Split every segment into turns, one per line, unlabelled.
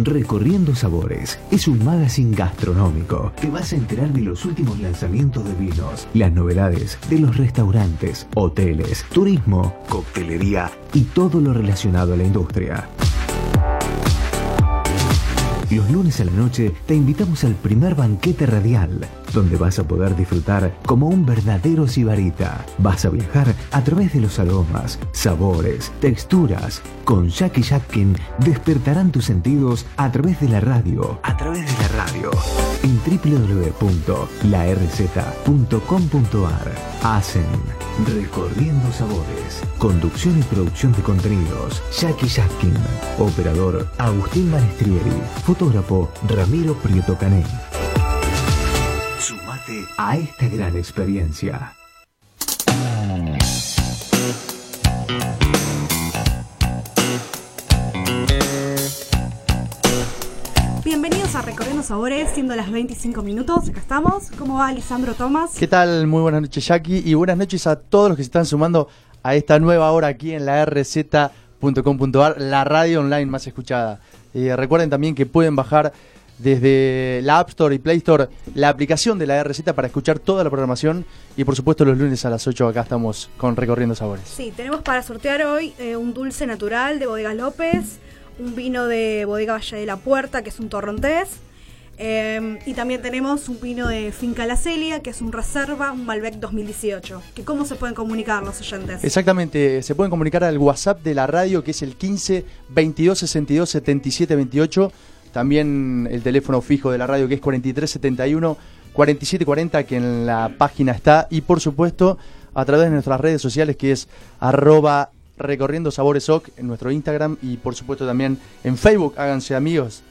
Recorriendo Sabores es un magazine gastronómico. Te vas a enterar de los últimos lanzamientos de vinos, las novedades de los restaurantes, hoteles, turismo, coctelería y todo lo relacionado a la industria. Los lunes a la noche te invitamos al primer banquete radial, donde vas a poder disfrutar como un verdadero sibarita. Vas a viajar a través de los aromas, sabores, texturas. Con Jackie Jackin despertarán tus sentidos a través de la radio. A través de la radio. En www.larz.com.ar. Hacen Recorriendo Sabores. Conducción y producción de contenidos. Jackie Jackin. Operador Agustín Balestrieri. Fotógrafo Ramiro Prieto Cané. A esta gran experiencia.
Bienvenidos a Recorriendo Sabores, siendo las 25 minutos. Acá estamos. ¿Cómo va Lisandro Tomás?
¿Qué tal? Muy buenas noches, Jackie, y buenas noches a todos los que se están sumando a esta nueva hora aquí en la rz.com.ar, la radio online más escuchada. Eh, recuerden también que pueden bajar desde la App Store y Play Store la aplicación de la RZ para escuchar toda la programación y por supuesto los lunes a las 8 acá estamos con Recorriendo Sabores.
Sí, tenemos para sortear hoy eh, un dulce natural de Bodega López, un vino de Bodega Valle de la Puerta, que es un torrontés, eh, y también tenemos un vino de Finca La Celia, que es un reserva, un Malbec 2018. Que ¿Cómo se pueden comunicar los oyentes?
Exactamente, se pueden comunicar al WhatsApp de la radio que es el 15 22 62 77 28. También el teléfono fijo de la radio que es 43 71 47 40 que en la página está. Y por supuesto a través de nuestras redes sociales que es arroba recorriendo sabores oc en nuestro Instagram y por supuesto también en Facebook. Háganse amigos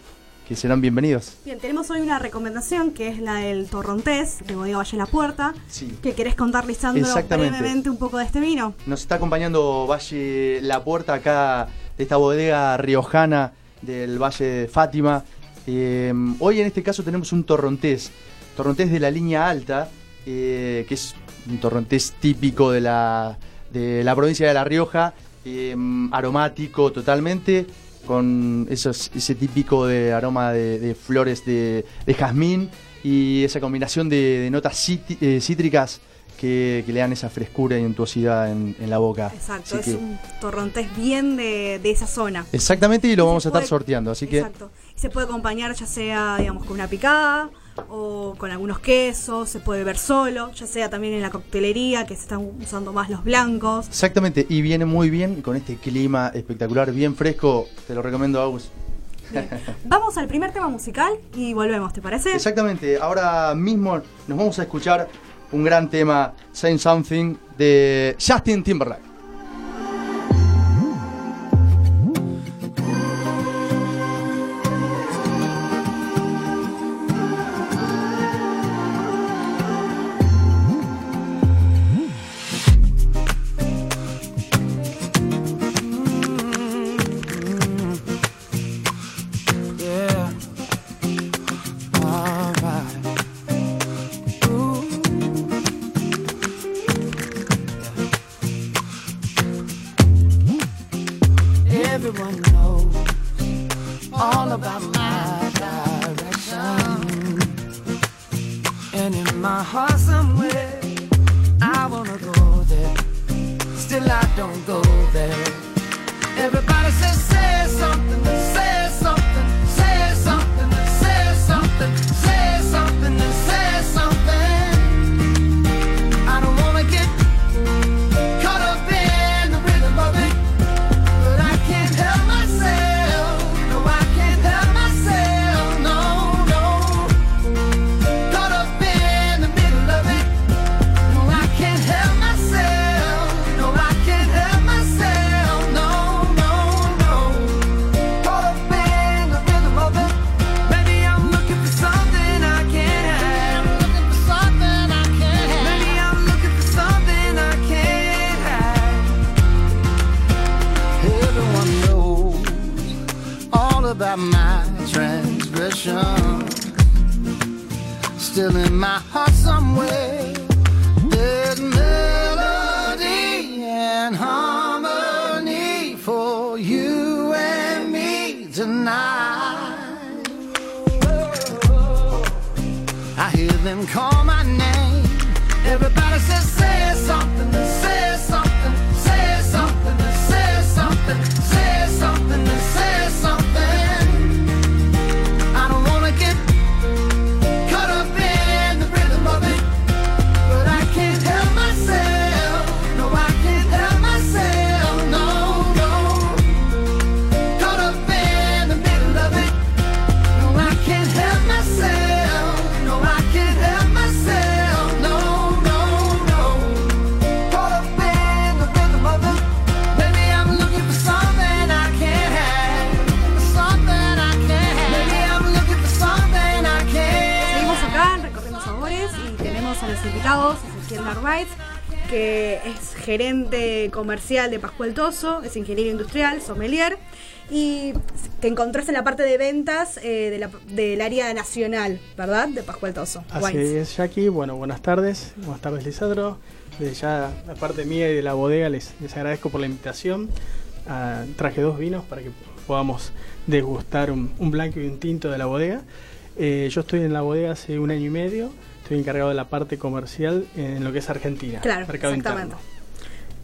que serán bienvenidos.
Bien, tenemos hoy una recomendación que es la del torrontés de Bodega Valle la Puerta.
Sí.
que querés contar, Lisandro,
Exactamente.
brevemente un poco de este vino?
Nos está acompañando Valle La Puerta acá de esta bodega riojana del Valle de Fátima. Eh, hoy en este caso tenemos un torrontés, torrontés de la línea alta, eh, que es un torrontés típico de la, de la provincia de La Rioja, eh, aromático totalmente, con esos, ese típico de aroma de, flores de, jazmín y esa combinación de, notas eh, cítricas que, que le dan esa frescura y untuosidad en, en la boca.
Exacto,
Así
es
que-
un torrontés bien de, de esa zona.
Exactamente, y lo
Y
vamos a estar sorteando, así que
Exacto. Y se puede acompañar ya sea, digamos, con una picada o con algunos quesos, se puede ver solo, ya sea también en la coctelería, que se están usando más los blancos.
exactamente, y viene muy bien con este clima espectacular, bien fresco, te lo recomiendo, Agus.
Bien. Vamos al primer tema musical y volvemos, ¿te parece?
Exactamente, ahora mismo nos vamos a escuchar un gran tema, Saying Something, de Justin Timberlake.
Comercial de Pascual Toso, es ingeniero industrial, sommelier, y te encontrás en la parte de ventas eh, de la- del área nacional, ¿verdad? De Pascual Toso.
Así
Wines.
es, Jackie. Bueno, buenas tardes. Buenas tardes, Lisandro. Desde ya, la parte mía y de la bodega, les, les agradezco por la invitación. Ah, traje dos vinos para que podamos degustar un, un blanco y un tinto de la bodega. Eh, yo estoy en la bodega hace un año y medio. Estoy encargado de la parte comercial en lo que es Argentina,
Claro,
mercado
exactamente.
interno.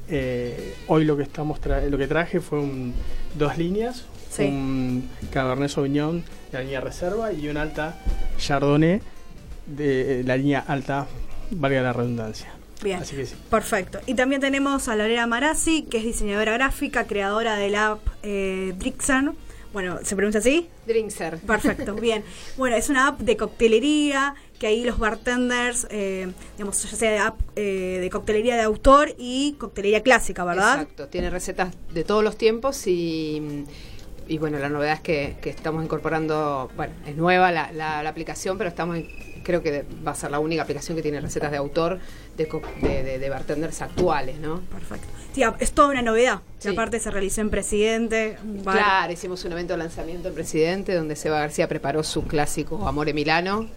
Eh, hoy lo que estamos lo que traje fue un- dos líneas,
Sí.
un Cabernet Sauvignon de la línea Reserva y un alta Chardonnay de eh, la línea alta, valga la redundancia.
Bien.
Así que sí.
Perfecto. Y también tenemos a Lorena Marazzi, que es diseñadora gráfica, creadora de la app eh, Drixan. Bueno, ¿se pronuncia así?
Drinkser.
Perfecto, bien. Bueno, es una app de coctelería, que ahí los bartenders, eh, digamos, ya sea de app eh, de coctelería de autor y coctelería clásica, ¿verdad?
Exacto, tiene recetas de todos los tiempos y, y bueno, la novedad es que, que estamos incorporando, bueno, es nueva la, la- la aplicación, pero estamos creo que va a ser la única aplicación que tiene recetas de autor de, de, de- de bartenders actuales, ¿no?
Perfecto. Sí, es toda una novedad. Y
Sí.
aparte se realizó en Presidente. bar-
Claro, hicimos un evento de lanzamiento en Presidente donde Seba García preparó su clásico Amore Milano,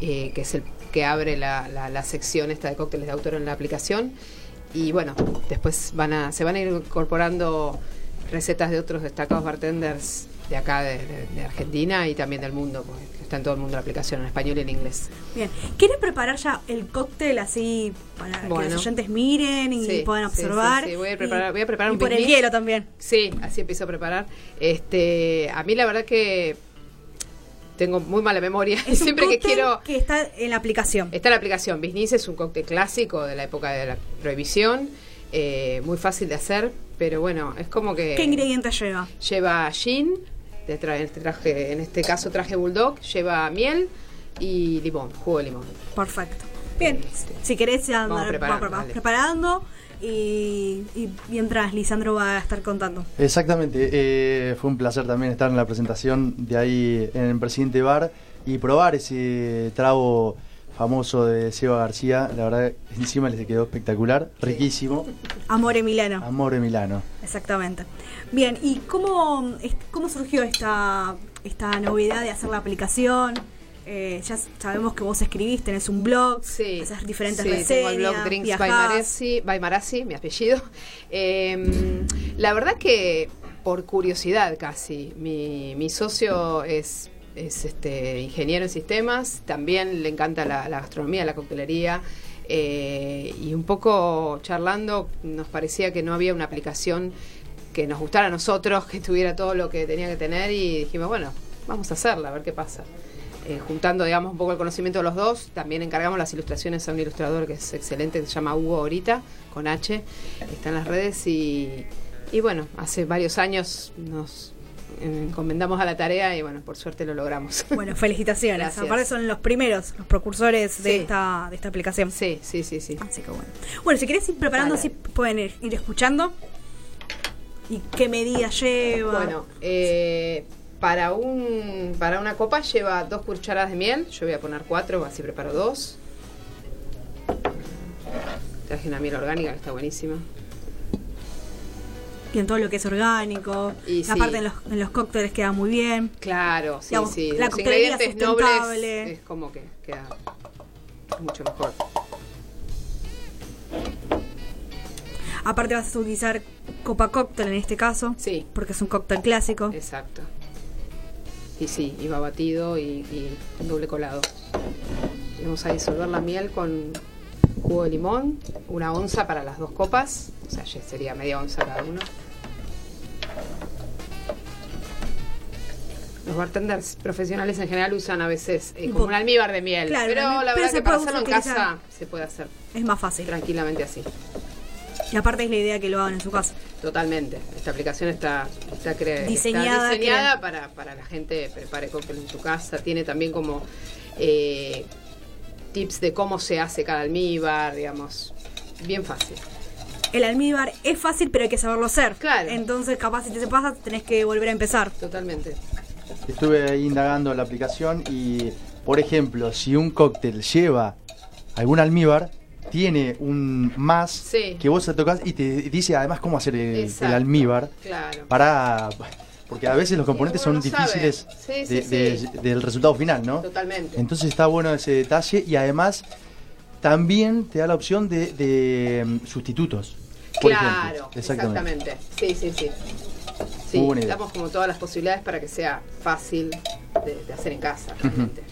eh, que es el que abre la, la- la sección esta de cócteles de autor en la aplicación. Y bueno, después van a, se van a ir incorporando recetas de otros destacados bartenders de acá, de, de- de Argentina y también del mundo, porque está en todo el mundo la aplicación, en español y en inglés.
Bien. ¿Quieres preparar ya el cóctel así para que los oyentes miren y
Sí,
puedan
sí,
observar?
sí. Voy a
Y-
preparar- voy a preparar
y
un
por el hielo también.
Sí, así empiezo a preparar. Este, a mí la verdad que tengo muy mala memoria.
Es un
Siempre que quiero
que está en la aplicación.
Está la aplicación Business, es un cóctel clásico de la época de la prohibición, eh, muy fácil de hacer, pero bueno, es como que
¿Qué ingredientes lleva?
lleva gin, de tra- en, este traje, en este caso traje bulldog, lleva miel y limón, jugo de limón.
Perfecto. Bien,
Este,
si querés ya
vamos
andar-
preparando,
vamos
dale.
preparando y, y mientras Lisandro va a estar contando.
Exactamente, eh, fue un placer también estar en la presentación de ahí en el Presidente Bar y probar ese trago famoso de Seba García. La verdad, encima les quedó espectacular, riquísimo.
Amore Milano.
Amore Milano.
Exactamente. Bien, ¿y cómo, cómo surgió esta, esta novedad de hacer la aplicación? Eh, ya sabemos que vos escribís, tenés un blog,
Sí,
haces diferentes
sí,
reseñas,
tengo el blog Drinks by
viajás.
By mi apellido. Eh, la verdad que por curiosidad casi, mi, mi socio es, es este ingeniero en sistemas, también le encanta la, gastronomía, la coctelería. eh, y un poco charlando nos parecía que no había una aplicación que nos gustara a nosotros, que tuviera todo lo que tenía que tener y dijimos, bueno, vamos a hacerla, a ver qué pasa. Eh, juntando, digamos, un poco el conocimiento de los dos, también encargamos las ilustraciones a un ilustrador que es excelente, que se llama Hugo Ahorita, con H, está en las redes y, y bueno, hace varios años nos encomendamos a la tarea y bueno, por suerte lo logramos.
Bueno, felicitaciones.
Gracias.
Aparte son los primeros, los precursores de,
Sí.
esta, de esta aplicación.
sí, sí, sí, sí.
Así que bueno. Bueno, si querés ir preparando, así pueden ir, ir escuchando. ¿Y qué medida lleva?
Bueno, eh, para un para una copa lleva dos cucharadas de miel. Yo voy a poner cuatro, así preparo dos. Traje una miel orgánica que está buenísima.
Y en todo lo que es orgánico.
Y sí.
Aparte en los, en los cócteles queda muy bien.
Claro, sí,
Digamos,
sí.
la
Los ingredientes nobles es como que queda mucho mejor.
Aparte vas a utilizar copa cóctel en este caso.
Sí.
Porque es un cóctel clásico.
Exacto. Y sí, va batido y, y doble colado. Vamos a disolver la miel con jugo de limón, una onza para las dos copas, o sea, ya sería media onza cada uno. Los bartenders profesionales en general usan a veces eh, como un almíbar de miel,
Claro,
pero
pero
la
se
verdad que para hacerlo en casa se puede hacer
Es más fácil.
tranquilamente así.
Y aparte es la idea que lo hagan en su casa.
Totalmente. Esta aplicación está, está, cre- está
Diseñada,
diseñada para, para la gente prepare cóctel en su casa. Tiene también como eh, tips de cómo se hace cada almíbar, digamos. Bien fácil.
El almíbar es fácil, pero hay que saberlo hacer.
Claro.
Entonces, capaz si te se pasa, tenés que volver a empezar.
Totalmente.
Estuve ahí indagando en la aplicación y, por ejemplo, si un cóctel lleva algún almíbar, tiene un más
Sí.
que vos tocas y te dice además cómo hacer el,
Exacto.
el almíbar
Claro.
para... Porque a veces los componentes son
no
difíciles
Sí,
de-
sí,
de-
sí.
del resultado final, ¿no?
Totalmente.
Entonces está bueno ese detalle y además también te da la opción de, de, mm, sustitutos. por
claro,
ejemplo.
exactamente. Sí, sí, sí. Sí,
Muy buena idea.
damos como todas las posibilidades para que sea fácil de, de hacer en casa, realmente.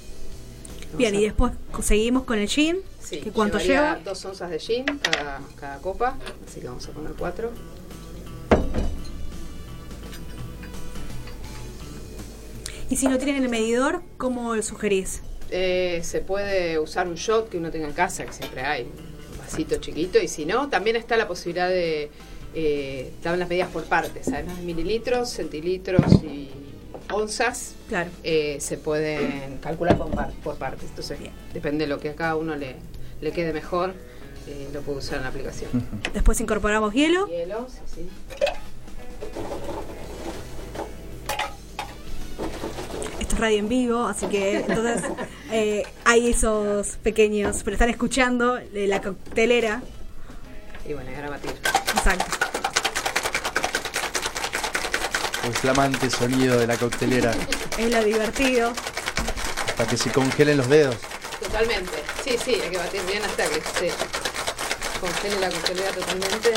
Bien,
a-
y después seguimos con el gin.
Sí,
¿Que ¿Cuánto lleva?
Dos onzas de gin cada, cada copa, así que vamos a poner cuatro.
Y si no tienen el medidor, ¿cómo lo sugerís?
Eh, se puede usar un shot que uno tenga en casa, que siempre hay, un vasito chiquito, y si no, también está la posibilidad de, eh, dan las medidas por partes, además de mililitros, centilitros y onzas,
Claro.
eh, se pueden calcular por, par- por partes. Entonces, depende de lo que a cada uno le, le quede mejor, eh, lo puede usar en la aplicación.
Después incorporamos hielo.
Hielo, sí, sí.
Esto es radio en vivo, así que entonces eh, hay esos pequeños, pero están escuchando eh, la coctelera.
Y bueno, ahora batir.
Exacto.
El flamante sonido de la coctelera
Es lo divertido.
para que se congelen los dedos.
Totalmente. Sí, sí, hay que batir bien hasta que se congele la coctelera totalmente.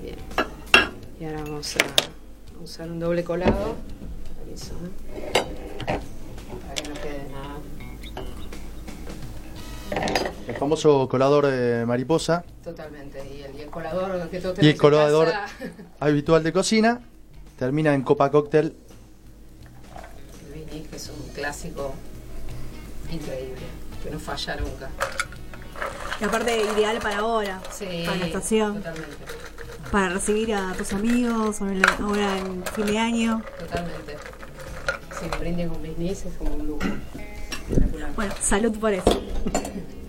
Bien. Y ahora vamos a usar un doble colado. Permiso, ¿eh?
El famoso colador de mariposa,
Totalmente. Y el, y el colador que todos
Y el
tenemos en
colador
casa,
habitual de cocina, termina en copa cóctel.
el vinil, que es un clásico increíble, que no falla nunca.
Y aparte ideal para ahora,
Sí,
para la estación,
Totalmente,
para recibir a tus amigos ahora en fin de año.
totalmente. Si me brinden con bisnis es como un lujo. Espectacular.
Bueno, salud por eso.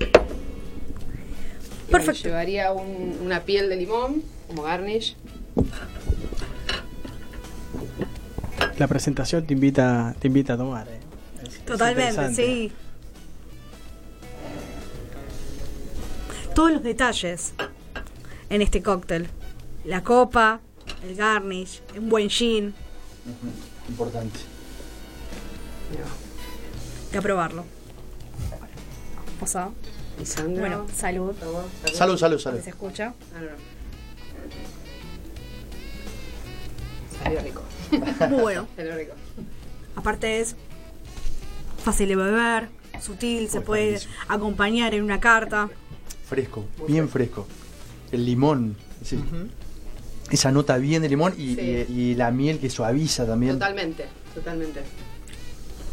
Perfecto.
bueno, llevaría un- una piel de limón como garnish.
La presentación te invita, te invita a tomar. eh. Es-
Totalmente, sí. Todos los detalles en este cóctel. La copa, el garnish, un buen gin.
Importante.
Hay que probarlo. Pasado.
Lisandro.
Bueno, salud.
favor,
Salud, salud, salud.
Se escucha.
Ah, no, no. Salió rico.
Muy bueno.
Salió rico.
Aparte es fácil de beber, sutil, se puede
buenísimo.
acompañar en una carta.
Fresco, bien fresco. El limón, sí. esa nota bien de limón y,
Sí.
y- y la miel que suaviza también.
Totalmente, totalmente.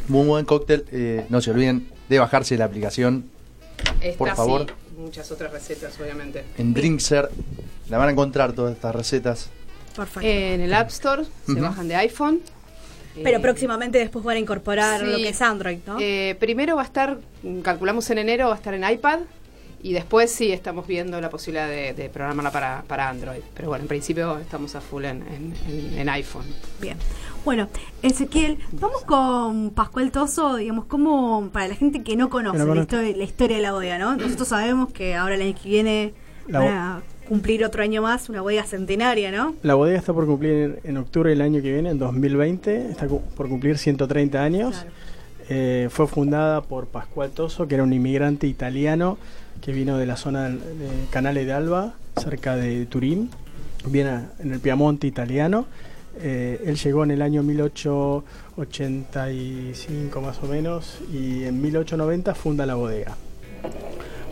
Muy buen cóctel. eh, no se olviden de bajarse la aplicación
Esta
Por favor.
sí, muchas otras recetas, obviamente.
en Drinkser. La van a encontrar todas estas recetas.
Perfecto.
En el App Store se bajan de iPhone.
Pero
Eh,
próximamente después van a incorporar
sí.
lo que es Android, ¿no?
eh, primero va a estar, calculamos en enero, va a estar en iPad. Y después sí estamos viendo la posibilidad de, de programarla para, para Android. Pero bueno, en principio estamos a full en, en- iPhone.
Bien. Bueno, Ezequiel, vamos con Pascual Toso, digamos, como para la gente que no conoce la, historia, la historia de la bodega, ¿no? Nosotros sabemos que ahora el año que viene
La
van a cumplir otro año más, una bodega centenaria, ¿no?
La bodega está por cumplir en, en octubre del año que viene, en 2020, está cu- por cumplir 130 años.
Claro.
Eh, fue fundada por Pascual Toso, que era un inmigrante italiano que vino de la zona de Canale de Alba, cerca de Turín, viene en el Piamonte italiano, Eh, él llegó en el año 1885 más o menos y en 1890 funda la bodega.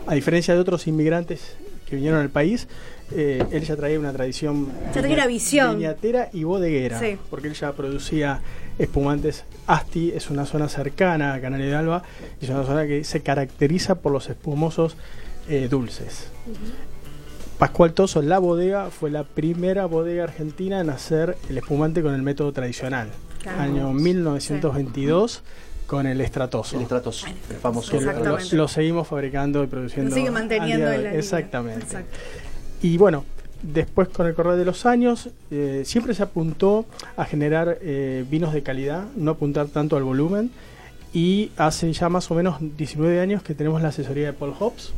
A diferencia de otros inmigrantes que vinieron al país, eh, él ya traía una tradición
Ya tenía una visión.
viñatera y bodeguera,
Sí.
porque él ya producía espumantes. Asti es una zona cercana a Canal de Alba y es una zona que se caracteriza por los espumosos eh, dulces. Pascual Toso, la bodega, fue la primera bodega argentina en hacer el espumante con el método tradicional.
Claro.
Año 1922 con el estratoso.
El estratos, el famoso.
Que lo- lo,
Exactamente.
lo seguimos fabricando y produciendo.
Lo sigue manteniendo en la.
Exactamente.
Exacto.
Y bueno, después con el correr de los años, eh, siempre se apuntó a generar eh, vinos de calidad, no apuntar tanto al volumen. Y hace ya más o menos 19 años que tenemos la asesoría de Paul Hobbs.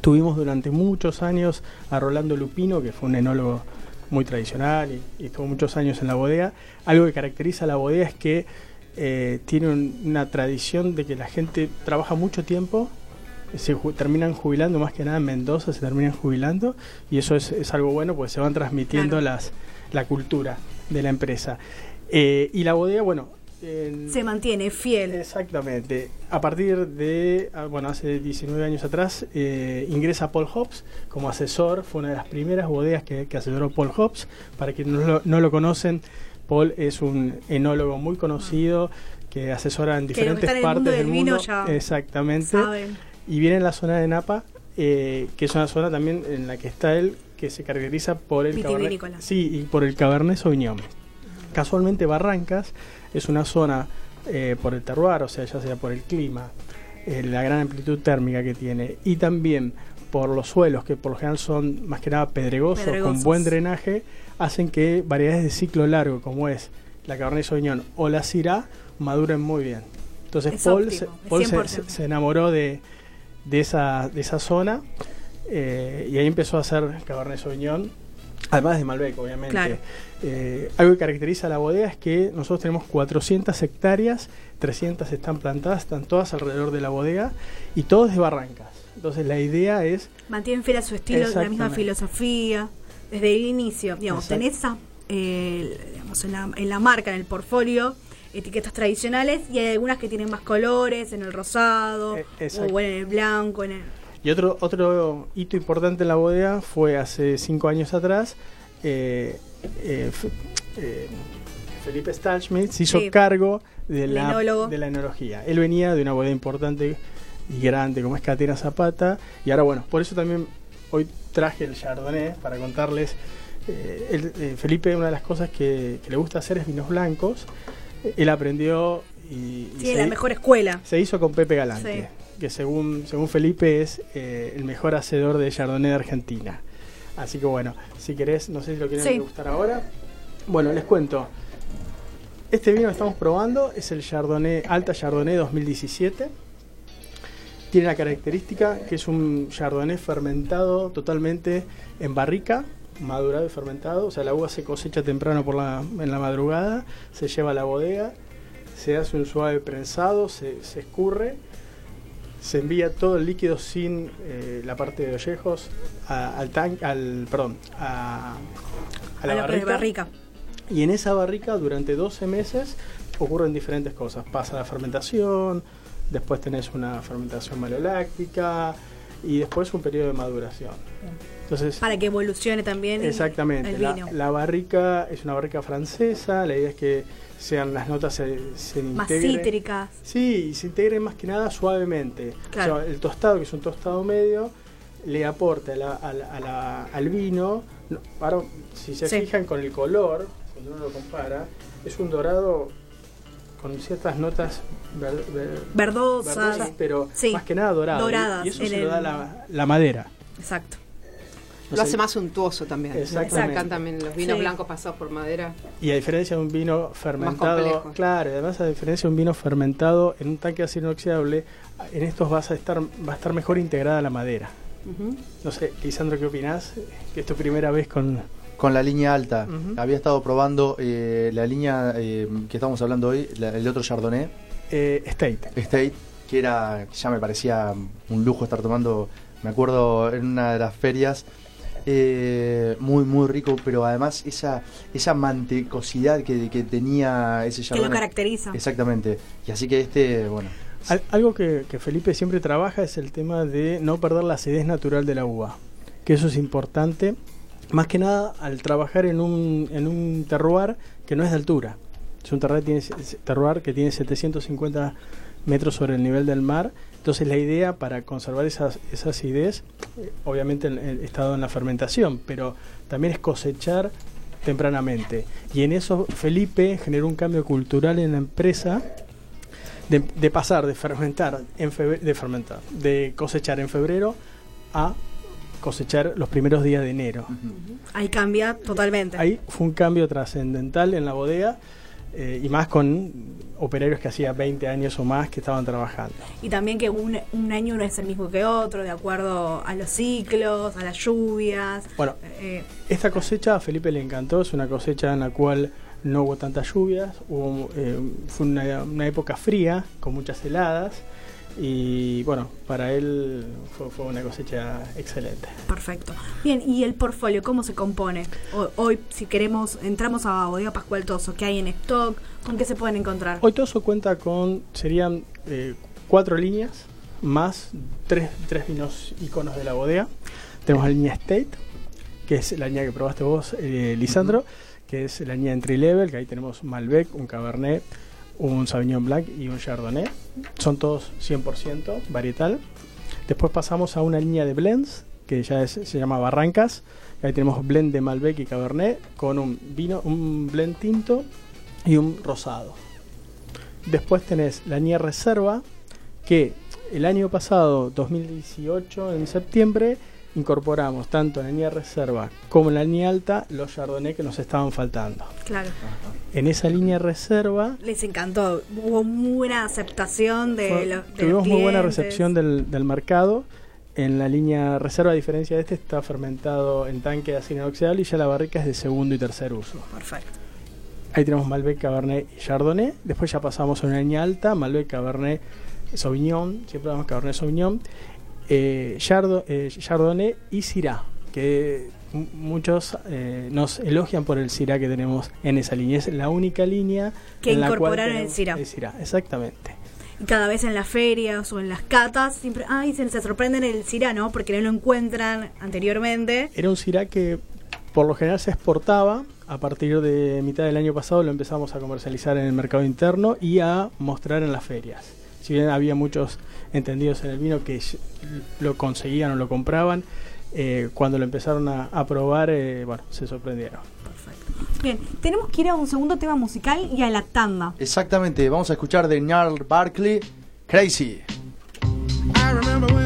Tuvimos durante muchos años a Rolando Lupino, que fue un enólogo muy tradicional y, y estuvo muchos años en la bodega. Algo que caracteriza a la bodega es que eh, tiene un- una tradición de que la gente trabaja mucho tiempo, se ju- terminan jubilando, más que nada en Mendoza se terminan jubilando, y eso es, es algo bueno porque se van transmitiendo
Claro.
las, la cultura de la empresa. Eh, y la bodega, bueno...
Se mantiene fiel.
Exactamente. A partir de, ah, bueno, hace 19 años atrás, eh, ingresa Paul Hobbs como asesor. Fue una de las primeras bodegas que, que asesoró Paul Hobbs. Para quienes no lo, no lo conocen, Paul es un enólogo muy conocido que asesora en
Que que
diferentes
el
partes
mundo
del
del vino
mundo.
ya
Exactamente.
Saben.
Y viene en la zona de Napa, eh, que es una zona también en la que está él, que se caracteriza por el. Cabernet, sí, y por el Cabernet Sauvignon. Casualmente Barrancas es una zona eh, por el terroir, o sea, ya sea por el clima, eh, la gran amplitud térmica que tiene, y también por los suelos, que por lo general son más que nada pedregosos,
Pedregosos.
con buen drenaje, hacen que variedades de ciclo largo, como es la Cabernet Sauvignon o la Syrah, maduren muy bien. Entonces
Es
Paul,
óptimo,
se, Paul se-
100%.
se- se enamoró de, de, esa, de esa zona eh, y ahí empezó a hacer Cabernet Sauvignon, además de Malbec, obviamente.
Claro.
Eh, algo que caracteriza a la bodega es que nosotros tenemos 400 hectáreas, 300 están plantadas, están todas alrededor de la bodega y todos de barrancas. Entonces la idea es
Mantienen fiel a su estilo, la misma filosofía. Desde el inicio, digamos,
Exacto.
tenés esa, eh, digamos, en, la, en la marca, en el portfolio, etiquetas tradicionales y hay algunas que tienen más colores, en el rosado,
Eh, exacto.
o bueno, en el blanco, en el...
Y otro, otro hito importante en la bodega fue hace cinco años atrás, eh, eh, eh, Felipe Stalschmidt se hizo
Sí.
cargo de la,
enólogo.
de la enología. Él venía de una bodega importante y grande como es Catena Zapata, y ahora bueno, por eso también hoy traje el Chardonnay para contarles. eh, él, eh, Felipe, una de las cosas que, que le gusta hacer es vinos blancos. Él aprendió y, se-
la mejor escuela.
se hizo con Pepe Galante,
Sí.
que según, según Felipe es eh, el mejor hacedor de Chardonnay de Argentina. Así que bueno, si querés, no sé si lo quieren
Sí.
degustar ahora. Bueno, les cuento. Este vino que estamos probando es el Chardonnay Alta Chardonnay 2017. Tiene la característica que es un Chardonnay fermentado totalmente en barrica, madurado y fermentado. O sea, la uva se cosecha temprano por la, en la madrugada, se lleva a la bodega, se hace un suave prensado, se, se escurre, se envía todo el líquido sin eh, la parte de ollejos a- al tanque, al perdón, a, a la
a la
barrica.
barrica.
Y en esa barrica durante 12 meses ocurren diferentes cosas. Pasa la fermentación, después tenés una fermentación maloláctica y después un periodo de maduración. Entonces,
Para que evolucione también
exactamente,
el
la,
vino.
la barrica es una barrica francesa, la idea es que sean las notas se, se
Más
integren.
cítricas.
Sí, y se integren más que nada suavemente.
Claro.
O sea, el tostado, que es un tostado medio, le aporta a la- a la- a la- al vino. no, ahora, si se
Sí.
fijan con el color, cuando uno lo compara, es un dorado con ciertas notas ver- ver-
Verdosas.
verdosas, pero
Sí,
más que nada dorado.
doradas
y eso se lo da la madera.
Exacto.
Lo hace más suntuoso también.
Exactamente.
Me encantan también los vinos
Sí.
blancos pasados por madera.
Y a diferencia de un vino fermentado,
complejo.
claro, y además a diferencia de un vino fermentado en un tanque de acero inoxidable, en estos vas a estar, va a estar mejor integrada la madera.
Ujú.
No sé, Lisandro, ¿qué opinás? Que es tu primera vez con...
Con la línea alta.
Ujú.
Había estado probando eh, la línea eh, que estamos hablando hoy, la- el otro Chardonnay,
Eh, State.
State, que era, ya me parecía un lujo estar tomando, me acuerdo en una de las ferias, Eh, muy, muy rico, pero además esa, esa mantecosidad que, que tenía ese
Que lo caracteriza.
Exactamente. Y así que este, bueno.
Al- algo que, que Felipe siempre trabaja es el tema de no perder la acidez natural de la uva, que eso es importante, más que nada al trabajar en un, en un terroir que no es de altura. Es un terroir, tiene, terroir que tiene 750 metros sobre el nivel del mar, entonces la idea para conservar esas, esa acidez, eh, obviamente el, el estado en la fermentación, pero también es cosechar tempranamente. Y en eso Felipe generó un cambio cultural en la empresa de, de pasar de fermentar en febrero, de fermentar, de cosechar en febrero a cosechar los primeros días de enero.
Ahí cambia totalmente.
Ahí fue un cambio trascendental en la bodega eh, y más con operarios que hacía 20 años o más que estaban trabajando.
Y también que un, un año no es el mismo que otro, de acuerdo a los ciclos, a las lluvias.
Bueno,
Eh,
esta cosecha a Felipe le encantó, es una cosecha en la cual no hubo tantas lluvias, hubo, eh, fue una, una época fría con muchas heladas y bueno, para él fue, fue una cosecha excelente.
perfecto. Bien, ¿y el portfolio cómo se compone? Ho- Hoy, si queremos, entramos a Bodega Pascual Toso, ¿qué hay en stock? ¿Con qué se pueden encontrar?
Hoy Toso cuenta con, serían eh, cuatro líneas, más tres, tres vinos iconos de la bodega. Tenemos la línea State, que es la línea que probaste vos, eh, Lisandro, que es la línea entry level, que ahí tenemos un Malbec, un Cabernet, un Sauvignon Blanc y un Chardonnay. Son todos 100% varietal. Después pasamos a una línea de blends, que ya se llama Barrancas. Ahí tenemos blend de Malbec y Cabernet con un vino, un blend tinto y un rosado. Después tenés la línea Reserva, que el año pasado, 2018, en septiembre, incorporamos tanto en la línea Reserva como en la línea Alta los Chardonnay que nos estaban faltando.
Claro.
En esa línea Reserva
Les encantó. Hubo muy buena aceptación de
fue-
los de
tuvimos
los
muy buena recepción del, del mercado. En la línea Reserva, a diferencia de este, está fermentado en tanque de acero inoxidable y ya la barrica es de segundo y tercer uso.
Perfecto.
Ahí tenemos Malbec, Cabernet y Chardonnay. Después ya pasamos a una línea alta, Malbec, Cabernet, Sauvignon, siempre damos Cabernet Sauvignon, eh, eh, Chardonnay y Syrah, que muchos eh, nos elogian por el Syrah que tenemos en esa línea. Es la única línea
Que
en la cual
incorporaron el
tenemos
Syrah.
Exactamente.
Y cada vez en las ferias o en las catas, siempre, ay, se, se sorprenden el Cira, ¿no? Porque no lo encuentran anteriormente.
Era un Syrah que por lo general se exportaba. A partir de mitad del año pasado lo empezamos a comercializar en el mercado interno y a mostrar en las ferias. Si bien había muchos entendidos en el vino que lo conseguían o lo compraban, eh, cuando lo empezaron a, a probar, eh, bueno, se sorprendieron.
Perfecto. Bien, tenemos que ir a un segundo tema musical y a la tanda.
Exactamente, vamos a escuchar de Gnarl Barkley, Crazy.
I remember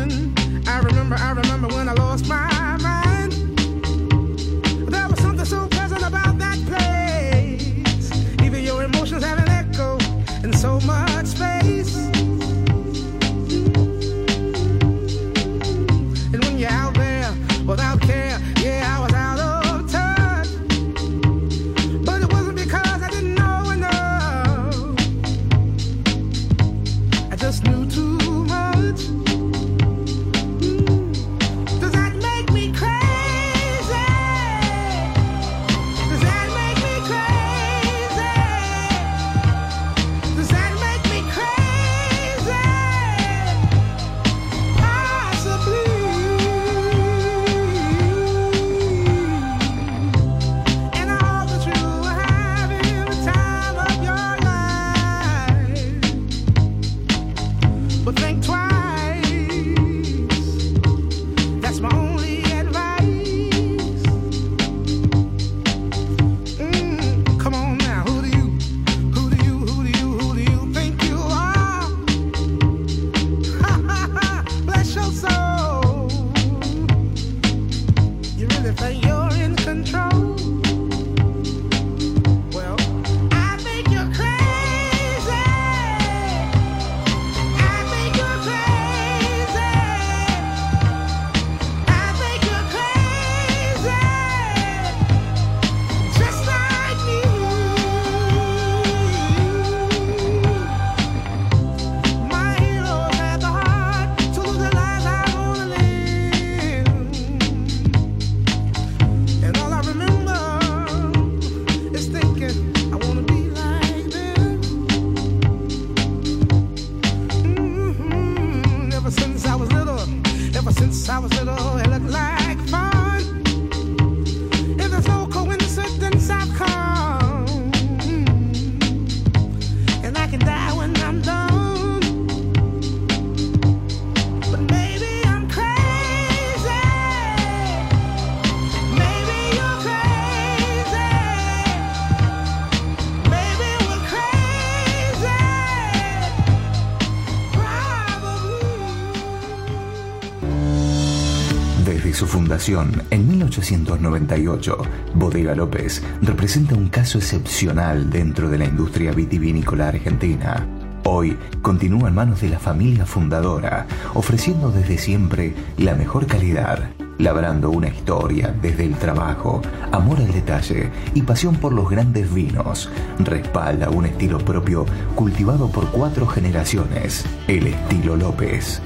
en 1898, Bodega López representa un caso excepcional dentro de la industria vitivinícola argentina. Hoy continúa en manos de la familia fundadora, ofreciendo desde siempre la mejor calidad, labrando una historia desde el trabajo, amor al detalle y pasión por los grandes vinos. Respalda un estilo propio cultivado por cuatro generaciones, el estilo López.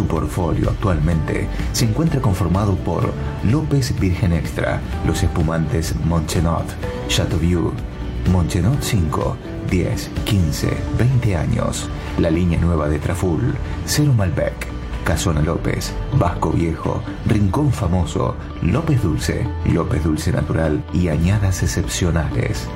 Su portfolio actualmente se encuentra conformado por López Virgen Extra, los espumantes Monchenot, Chateauvieux, Monchenot 5, 10, 15, 20 años. La línea nueva de Traful, Cero Malbec, Casona López, Vasco Viejo, Rincón Famoso, López Dulce, López Dulce Natural y añadas excepcionales.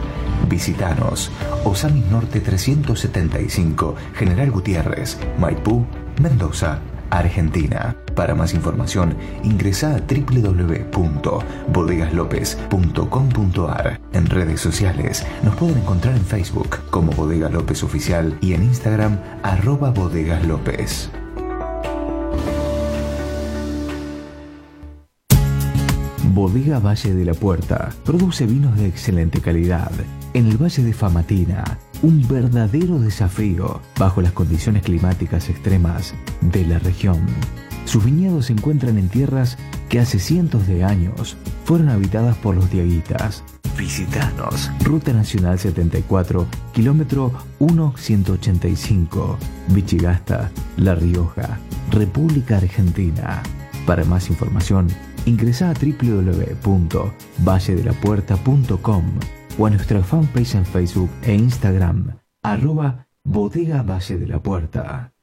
Visitanos, Osamis Norte 375, General Gutiérrez, Maipú, Mendoza, Argentina. Para más información, ingresa a www.bodegaslopez.com.ar. En redes sociales nos pueden encontrar en Facebook como Bodega López Oficial y en Instagram arroba Bodegas López. Bodega Valle de la Puerta produce vinos de excelente calidad. En el Valle de Famatina, un verdadero desafío bajo las condiciones climáticas extremas de la región. Sus viñedos se encuentran en tierras que hace cientos de años fueron habitadas por los diaguitas. Visitanos. Ruta Nacional 74, kilómetro 1185, Vichigasta, La Rioja, República Argentina. Para más información, ingresa a www.valledelapuerta.com o a nuestra fanpage en Facebook e Instagram, arroba Bodega Valle de la Puerta.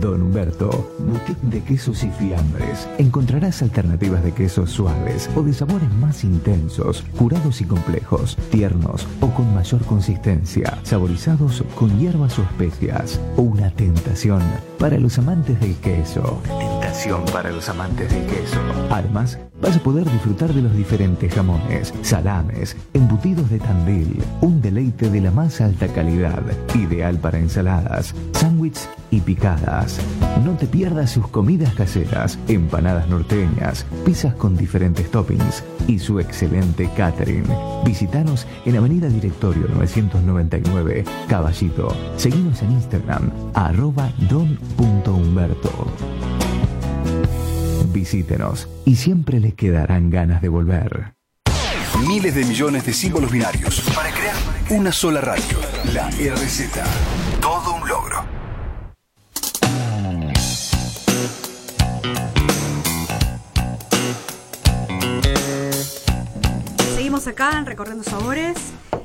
Don Humberto, boutique de quesos y fiambres. Encontrarás alternativas de quesos suaves o de sabores más intensos, curados y complejos, tiernos o con mayor consistencia, saborizados con hierbas o especias. Una tentación para los amantes del queso. Tentación para los amantes del queso. Además, vas a poder disfrutar de los diferentes jamones, salames, embutidos de Tandil, un deleite de la más alta calidad, ideal para ensaladas, sándwiches y picadas. No te pierdas sus comidas caseras, empanadas norteñas, pizzas con diferentes toppings y su excelente catering. Visítanos en Avenida Directorio 999, Caballito. Seguimos en Instagram, arroba don.humberto. Visítenos y siempre les quedarán ganas de volver.
Miles de millones de símbolos binarios para crear una sola radio. La RZ. Todo un logro.
Seguimos acá en Recorriendo Sabores.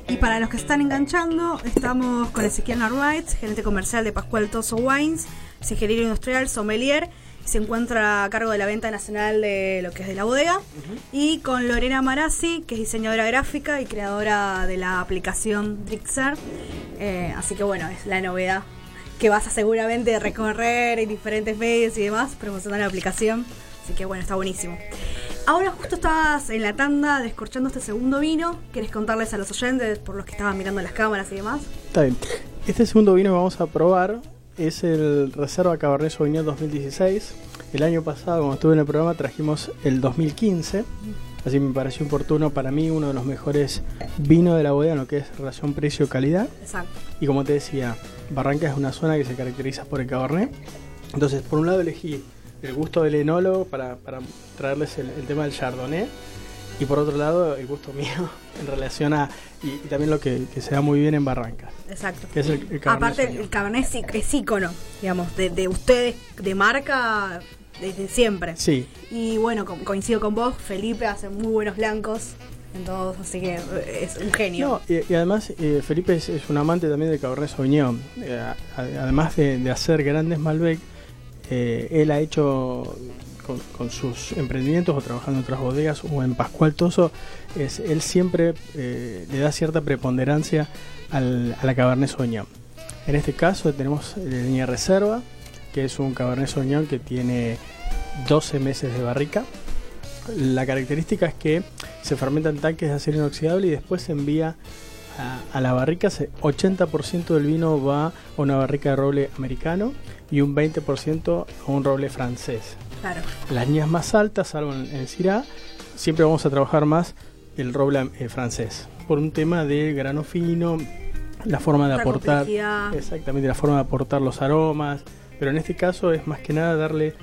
Y para los que están enganchando, estamos con Ezequiel Narváez, gerente comercial de Pascual Toso Wines, es ingeniero industrial, sommelier, se encuentra a cargo de la venta nacional de lo que es de la bodega. Y con Lorena Marazzi, que es diseñadora gráfica y creadora de la aplicación Drixer. Eh, así que bueno, es la novedad que vas a seguramente recorrer en diferentes medios y demás, promocionando la aplicación. Así que bueno, está buenísimo. Ahora justo estabas en la tanda descorchando este segundo vino. ¿Quieres contarles a los oyentes por los que estaban mirando las cámaras y demás?
Está bien. Este segundo vino que vamos a probar es el Reserva Cabernet Sauvignon 2016. El año pasado, cuando estuve en el programa, trajimos el 2015. Así me pareció oportuno para mí, uno de los mejores vinos de la bodega, en lo que es relación precio-calidad.
Exacto.
Y como te decía, Barranca es una zona que se caracteriza por el Cabernet. Entonces, por un lado elegí el gusto del enólogo para, para traerles el, el tema del Chardonnay. Y por otro lado, el gusto mío en relación a. Y, y también lo que, que se da muy bien en Barranca.
Exacto.
Que es el, el Cabernet
Aparte, el Cabernet es, ícono, digamos, de, de ustedes, de marca, desde siempre.
Sí,
Y bueno, co- coincido con vos, Felipe hace muy buenos blancos en todos, así que eh, es un genio.
No, y, y además eh, Felipe es, es un amante también del Cabernet Sauvignon. Eh, a- además de, de hacer grandes Malbec, eh, él ha hecho con, sus emprendimientos o trabajando en otras bodegas o en Pascual Toso, es, él siempre eh, le da cierta preponderancia al, a la Cabernet Sauvignon. En este caso tenemos la línea Reserva, que es un Cabernet Sauvignon que tiene 12 meses de barrica. La característica es que se fermenta en tanques de acero inoxidable y después se envía a, a la barrica, se- 80% del vino va a una barrica de roble americano y un 20% a un roble francés.
Claro.
Las líneas más altas, salvo en, en Syrah, siempre vamos a trabajar más el roble eh, francés. Por un tema de grano fino, la forma de
La
aportar.
complejidad.
Exactamente, la forma de aportar los aromas. Pero en este caso es más que nada darle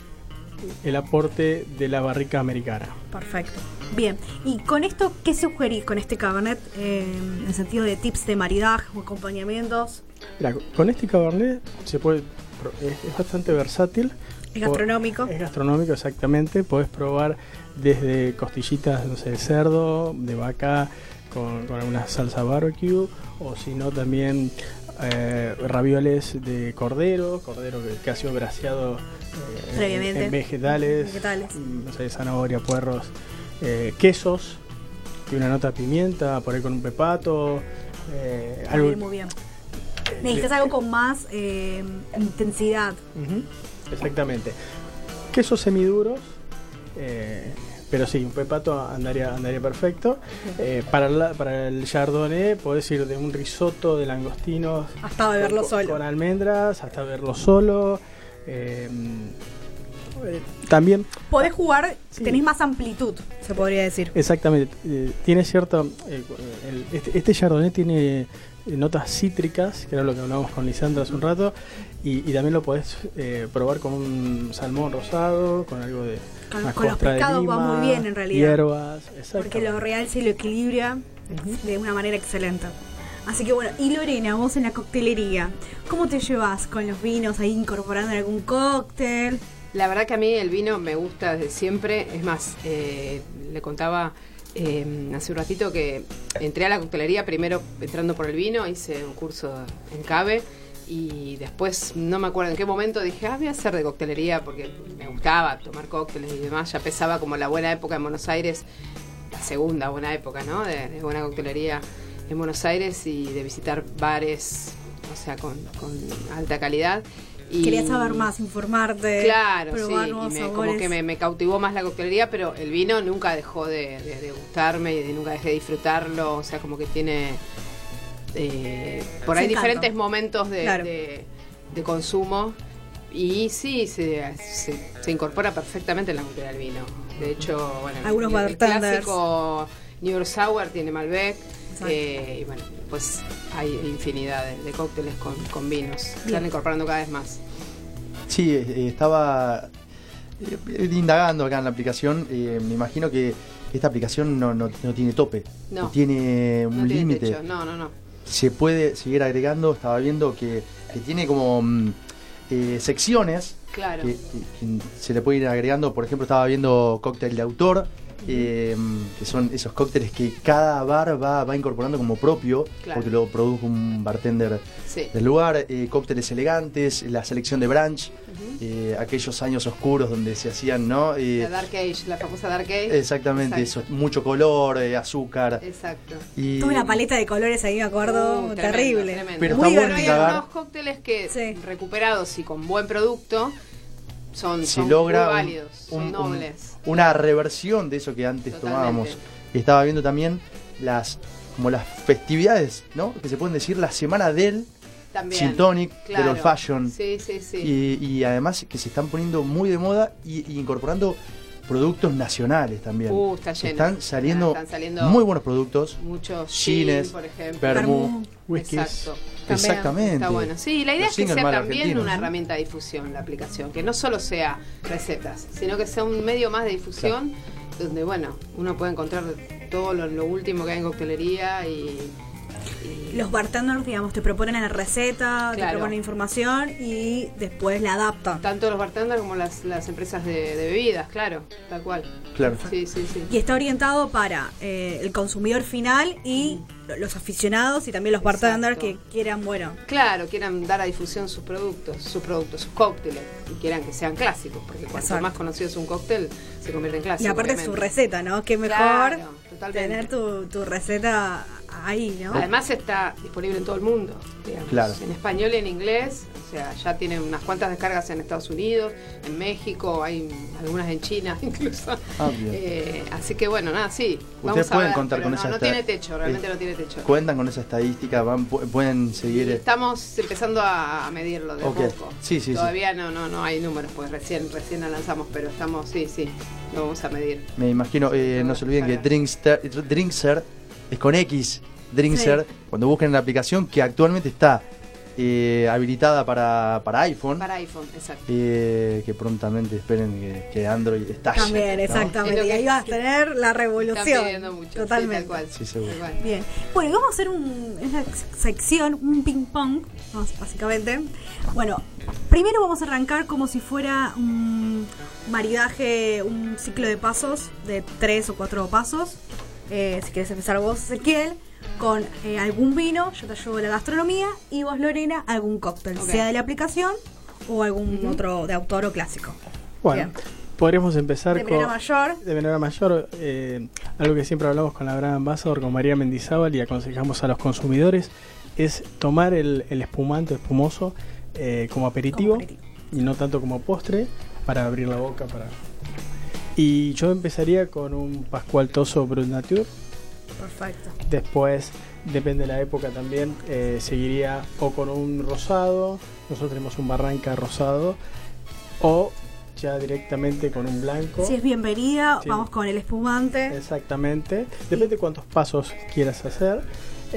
el aporte de la barrica americana.
Perfecto. Bien. ¿Y con esto qué sugerís con este cabernet eh, en sentido de tips de maridaje o acompañamientos?
Mira, con este cabernet se puede es, es bastante versátil.
Es gastronómico.
Es gastronómico, exactamente. Podés probar desde costillitas, no sé, de cerdo, de vaca, con, con alguna salsa barbecue, o si no también eh, ravioles de cordero, cordero que, que ha sido graciado eh, en vegetales,
Vegetales.
mm, no sé, zanahoria, puerros, eh, quesos, y una nota de pimienta, por ahí con un pepato, eh, algo
muy bien. Necesitas algo con más eh, intensidad.
Exactamente. Quesos semiduros, pero sí, un pepato andaría, andaría perfecto. Eh, para, la- para el chardonnay podés ir de un risotto de langostinos
Hasta beberlo
con,
solo.
con almendras hasta verlo solo. eh, eh, también,
Podés jugar,
Sí.
tenés más amplitud, se podría decir.
exactamente, eh, tiene cierto... eh, el- este, este chardonnay tiene eh, notas cítricas, que era lo que hablábamos con Lisandra hace un rato, y, y también lo podés eh, probar con un salmón rosado, con algo de...
Con-
una
con los
de
pescados va
lima,
muy bien, en realidad.
Hierbas, exacto.
Porque lo realza y lo equilibra de una manera excelente. Así que bueno, y Lorena, vos en la coctelería, ¿cómo te llevas con los vinos ahí incorporando en algún cóctel?
La verdad que a mí el vino me gusta desde siempre. Es más, eh, le contaba eh, hace un ratito que entré a la coctelería primero entrando por el vino, hice un curso en CABE y después no me acuerdo en qué momento dije, ah, voy a hacer de coctelería porque me gustaba tomar cócteles y demás. Ya empezaba como la buena época en Buenos Aires, la segunda buena época, ¿no? De, buena coctelería en Buenos Aires y de visitar bares, o sea, con alta calidad. Y
Querías saber más, informarte,
Claro,
probar
sí, y
nuevos
me-
sabores.
como que me, me cautivó más la coctelería, pero el vino nunca dejó de, de- de gustarme y de- nunca dejé de disfrutarlo, o sea, como que tiene eh, por ahí diferentes momentos de,
Claro.
de- consumo y sí, se, se- se incorpora perfectamente en la coctelería del vino. De hecho, bueno,
Algunos
el, el clásico New York Sour tiene Malbec, eh, y bueno, pues hay infinidad de, de cócteles con, con vinos, se
Bien.
están incorporando cada vez más.
Sí, eh, estaba eh, indagando acá en la aplicación. eh, me imagino que esta aplicación no, no- no tiene tope.
No.
tiene un límite.
no, no, no.
Se puede seguir agregando. Estaba viendo que, que tiene como mm, eh, secciones
Claro.
que, que se le puede ir agregando. Por ejemplo, estaba viendo cóctel de autor. Eh, que son esos cócteles que cada bar va, va incorporando como propio,
Claro.
porque lo produjo un bartender
Sí.
del lugar, eh, cócteles elegantes, la selección de brunch, eh, aquellos años oscuros donde se hacían, ¿no? Eh,
La Dark Age, la famosa Dark Age.
exactamente,
Exacto.
eso, mucho color, eh, azúcar.
Exacto.
Y,
Toda una paleta de colores ahí, me acuerdo,
Uh, tremendo,
terrible.
tremendo.
Pero
Muy
está bueno
hay algunos cócteles que
Sí.
recuperados y con buen producto son,
se
son
logra
muy
un-
válidos, son
un- una reversión de eso que antes
Totalmente.
tomábamos. Estaba viendo también las como las festividades, ¿no? Que se pueden decir la semana del
También.
gin tonic,
Claro.
del old fashion.
Sí, sí, sí.
Y, y además que se están poniendo muy de moda y, y incorporando productos nacionales también.
Uh, está lleno.
Están saliendo,
Están saliendo
muy buenos productos.
Muchos
Gines,
gin, por ejemplo.
Whiskies.
Exacto.
Exactamente.
Está bueno. Sí, la idea
Los
es que sea también una herramienta de difusión la aplicación, que no solo sea recetas, sino que sea un medio más de difusión donde, bueno, uno puede encontrar todo lo, lo último que hay en coctelería y...
Los bartenders, digamos, te proponen la receta, te proponen información y después la adaptan.
Tanto los bartenders como las, las empresas de, de bebidas, claro, tal cual.
Claro.
Sí, sí, sí.
Y está orientado para eh, el consumidor final y lo- los aficionados y también los bartenders que
Exacto.
quieran, bueno,
Claro, quieran dar a difusión sus productos, sus productos, sus cócteles, y quieran que sean clásicos, porque cuanto
Exacto.
más conocido es un cóctel, se convierte en clásico.
y aparte su
obviamente.
receta, ¿no? Qué mejor
Claro,
tener tu, tu receta ahí, ¿no?
Además está disponible en todo el mundo, digamos,
Claro.
en español y en inglés. O sea, ya tiene unas cuantas descargas en Estados Unidos, en México, hay algunas en China incluso.
Ah, bien.
Eh, así que bueno, nada, sí.
Ustedes
Vamos a
pueden
ver,
contar con
no,
esa
no tiene techo, realmente
eh,
no tiene techo.
Cuentan con esa estadística, van, pu- pueden seguir.
Y estamos empezando a, medirlo de a
Ok.
poco.
Sí, sí, sí.
Todavía no, no, no hay números, pues recién, recién la lanzamos, pero estamos, sí, sí, lo vamos a medir.
Me imagino, eh, no se olviden que Drinkster, Drinkser es con X, Drinkser,
Sí.
cuando busquen la aplicación que actualmente está eh, habilitada para, para iPhone,
Para iPhone, exacto.
eh, que prontamente esperen que, que Android estalle.
También,
¿no?
exactamente.
Es
Y ahí vas a tener la revolución.
mucho, sí,
Totalmente.
tal cual.
Sí, seguro.
Bien. Bueno, y vamos a hacer un, en esta sección un ping pong, más básicamente. Bueno, primero vamos a arrancar como si fuera un maridaje, un ciclo de pasos de tres o cuatro pasos. Eh, si quieres empezar vos, Ezequiel, con eh, algún vino, yo te ayudo a la gastronomía, y vos, Lorena, algún cóctel, sea de la aplicación o algún otro de autor o clásico.
Bueno,
Bien.
podríamos empezar
De
con...
menor a mayor.
De menor a mayor, eh, algo que siempre hablamos con la gran ambassador, con María Mendizábal, y aconsejamos a los consumidores, es tomar el, el espumante espumoso como, aperitivo,
Como aperitivo.
y no tanto como postre, para abrir la boca. para Y yo empezaría con un Pascual Toso Brut Nature,
Perfecto.
Después, depende de la época también, eh, seguiría o con un rosado, nosotros tenemos un barranca rosado, o ya directamente con un blanco.
Si es bienvenida,
Sí.
vamos con el espumante.
Exactamente, depende de cuántos pasos quieras hacer.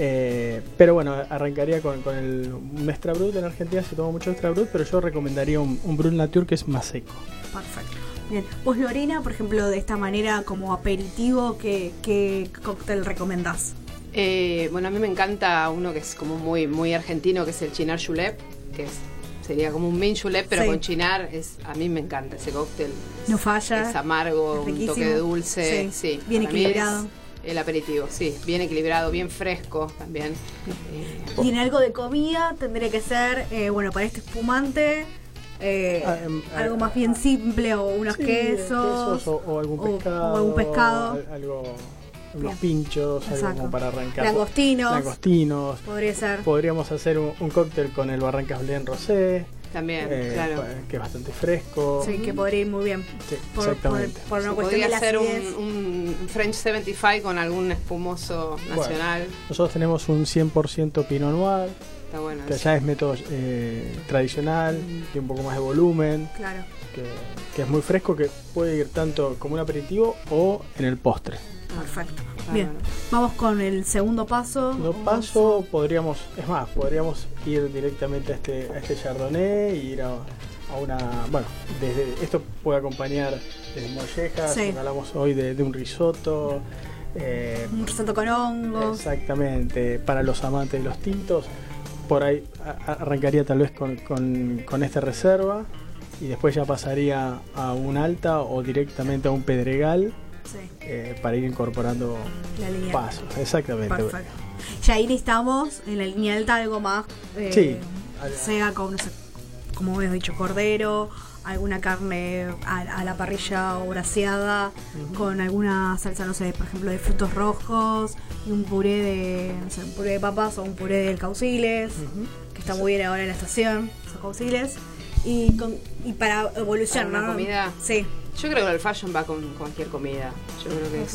Eh, pero bueno, arrancaría con, con el un extra brut. En Argentina se toma mucho extra brut, pero yo recomendaría un, un brut nature que es más seco.
Perfecto. Bien. Vos, Lorena, por ejemplo, de esta manera como aperitivo, ¿qué, qué cóctel recomendás?
Eh, bueno, a mí me encanta uno que es como muy, muy argentino, que es el chinar julep, que es, sería como un min julep, pero
Sí.
con chinar. Es, a mí me encanta ese cóctel.
No falla.
Es amargo,
Es
un toque de dulce.
Sí.
Sí,
Bien equilibrado.
El aperitivo, sí, bien equilibrado, bien fresco también. Eh,
Y en algo de comida tendría que ser, eh, bueno, para este espumante, eh,
Ah, em,
algo
ah,
más bien simple o unos
Sí,
quesos.
o, o algún
o-
pescado.
o algún pescado.
al- algo, unos
Bien.
pinchos, algo como para arrancar.
Langostinos.
Langostinos.
Podría ser.
Podríamos hacer un, un cóctel con el Barrancas Blend Rosé,
también,
eh,
claro.
que es bastante fresco.
Sí, que podría ir muy bien.
Sí,
Por, por,
exactamente.
por una cuestión de
podría hacer un, un French 75 con algún espumoso nacional.
Nosotros tenemos un 100% Pinot Noir,
Está bueno.
que
eso.
ya es método eh, tradicional, tiene un poco más de volumen,
Claro.
que, que es muy fresco, que puede ir tanto como un aperitivo o en el postre.
Perfecto. Bien. Vamos con el segundo paso.
No paso, podríamos, es más, podríamos ir directamente a este, a este Chardonnay y ir a, a una, bueno, desde esto puede acompañar desde mollejas,
Sí.
hablamos hoy de, de un risotto, eh,
Un risotto con hongos.
exactamente, para los amantes de los tintos, por ahí arrancaría tal vez con, con, con esta reserva y después ya pasaría a un alta o directamente a un pedregal
Sí,
eh, para ir incorporando
la línea.
pasos, exactamente.
Perfecto. Ya ahí necesitamos en la línea alta algo más. eh,
Sí.
Sea con, no sé, como habías dicho, cordero, alguna carne a, a la parrilla o braseada, con alguna salsa, no sé, por ejemplo, de frutos rojos y un puré de, no sé, un puré de papas o un puré del cauciles, que está muy bien ahora en la estación, esos cauciles. Y, con, y para evolucionar,
Para una
¿no?
comida.
Sí,
Yo creo que el fashion va con cualquier comida. Yo creo que es,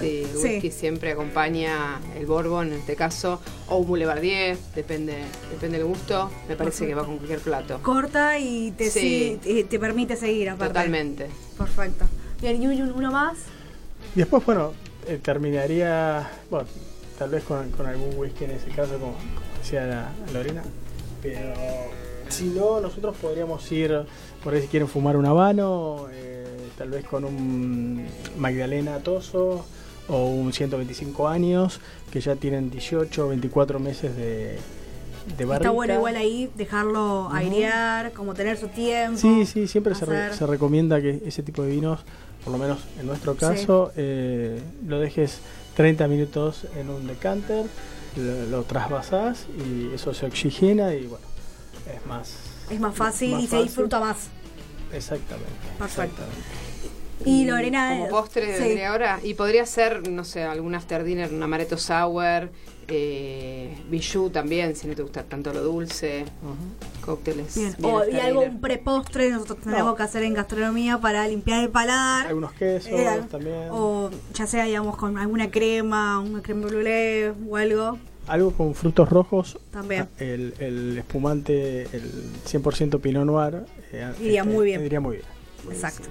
sí, el
Sí.
whisky siempre acompaña el bourbon en este caso, o un boulevardier, depende, depende del gusto. Me parece que va con cualquier plato.
corta y te,
Sí.
si- te, te permite seguir aparte.
Totalmente.
Perfecto. Bien, y un- uno más.
Y después, bueno, eh, terminaría, bueno, tal vez con, con algún whisky en ese caso, como, como decía la, Lorena. Pero si no, nosotros podríamos ir, por ahí si quieren fumar un habano, eh, tal vez con un Magdalena Toso o un 125 años, que ya tienen 18 o 24 meses de, de barrica.
Está bueno igual ahí dejarlo airear, como tener su tiempo.
Sí, sí, siempre se, re- se recomienda que ese tipo de vinos, por lo menos en nuestro caso, eh, lo dejes 30 minutos en un decanter, lo, lo trasvasás y eso se oxigena y bueno, es más...
Es más fácil
más
y se disfruta más.
Exactamente.
Perfecto.
exactamente.
Y Lorena,
Como postre
sí.
vendría ahora. Y podría ser, no sé, algún after dinner, un amaretto sour, eh, bijou también, si no te gusta tanto lo dulce. Cócteles.
Bien. y algo,
dinner.
un prepostre, nosotros tenemos
No.
que hacer en gastronomía para limpiar el paladar.
Algunos quesos
Eh,
también.
O ya sea, digamos, con alguna crema, una crema brûlée o algo.
Algo con frutos rojos.
También.
Ah, El, el espumante, el 100% Pinot Noir. eh,
Iría muy bien.
Iría muy bien.
Exacto.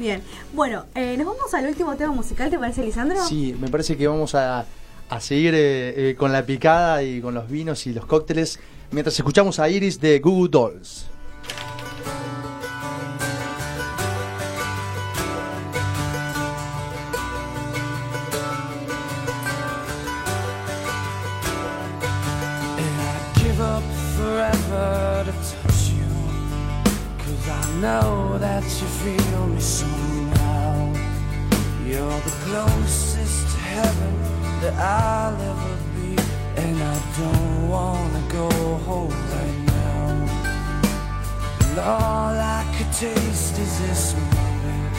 Bien. Bueno, eh, nos vamos al último tema musical, ¿te parece, Lisandro?
Sí, me parece que vamos a, a seguir eh, eh, con la picada y con los vinos y los cócteles mientras escuchamos a Iris de Goo Goo Dolls.
You. Cause I know that you feel me somehow. You're the closest to heaven that I'll ever be. And I don't wanna go home right now. And all I could taste is this moment.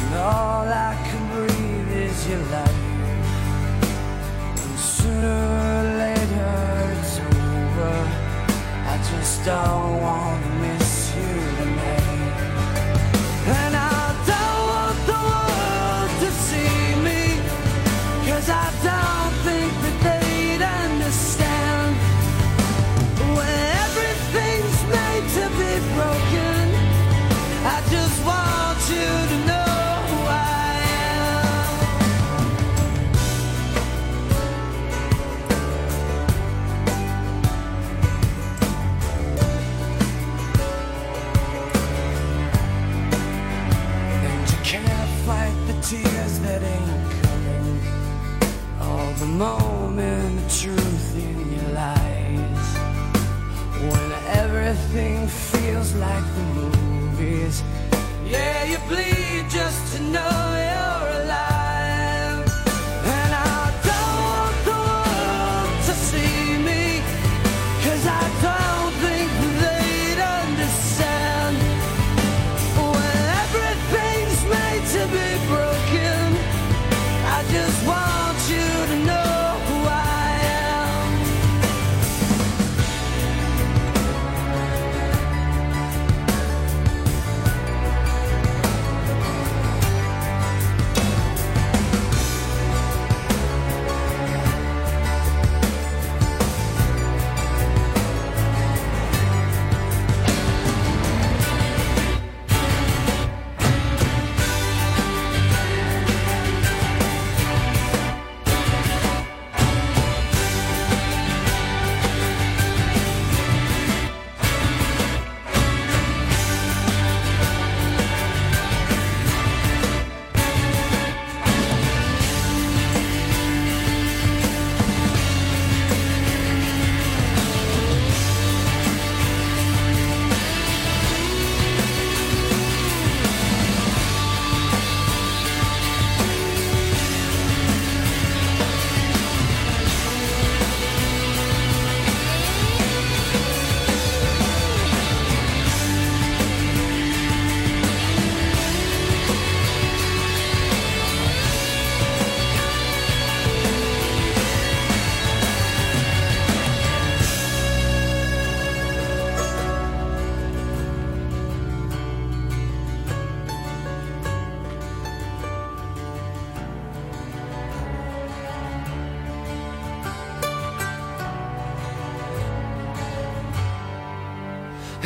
And all I can breathe is your light. And sooner or later it's over. I just don't wanna miss like the movies. Yeah, you bleed